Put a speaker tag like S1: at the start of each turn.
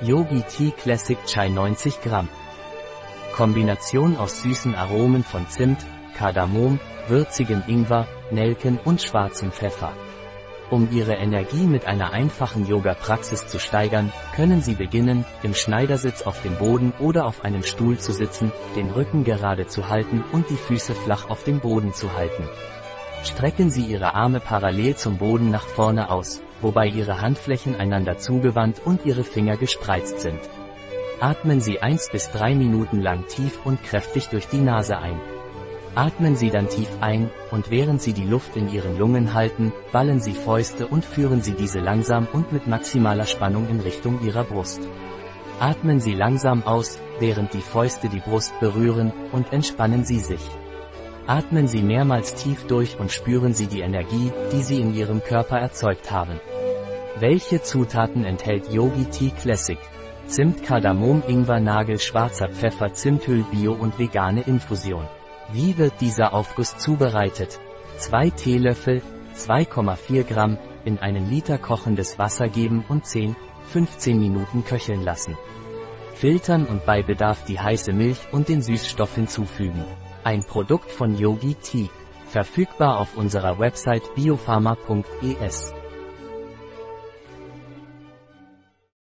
S1: Yogi Tea Classic Chai 90 Gramm. Kombination aus süßen Aromen von Zimt, Kardamom, würzigem Ingwer, Nelken und schwarzem Pfeffer. Um Ihre Energie mit einer einfachen Yoga-Praxis zu steigern, können Sie beginnen, im Schneidersitz auf dem Boden oder auf einem Stuhl zu sitzen, den Rücken gerade zu halten und die Füße flach auf dem Boden zu halten. Strecken Sie Ihre Arme parallel zum Boden nach vorne aus, wobei Ihre Handflächen einander zugewandt und Ihre Finger gespreizt sind. Atmen Sie 1 bis 3 Minuten lang tief und kräftig durch die Nase ein. Atmen Sie dann tief ein, und während Sie die Luft in Ihren Lungen halten, ballen Sie Fäuste und führen Sie diese langsam und mit maximaler Spannung in Richtung Ihrer Brust. Atmen Sie langsam aus, während die Fäuste die Brust berühren, und entspannen Sie sich. Atmen Sie mehrmals tief durch und spüren Sie die Energie, die Sie in Ihrem Körper erzeugt haben. Welche Zutaten enthält Yogi Tea Classic? Zimt, Kardamom, Ingwer, Nagel, schwarzer Pfeffer, Zimtöl, Bio und vegane Infusion. Wie wird dieser Aufguss zubereitet? 2 Teelöffel, 2,4 Gramm, in einen Liter kochendes Wasser geben und 10, 15 Minuten köcheln lassen. Filtern und bei Bedarf die heiße Milch und den Süßstoff hinzufügen. Ein Produkt von Yogi Tea. Verfügbar auf unserer Website biopharma.es.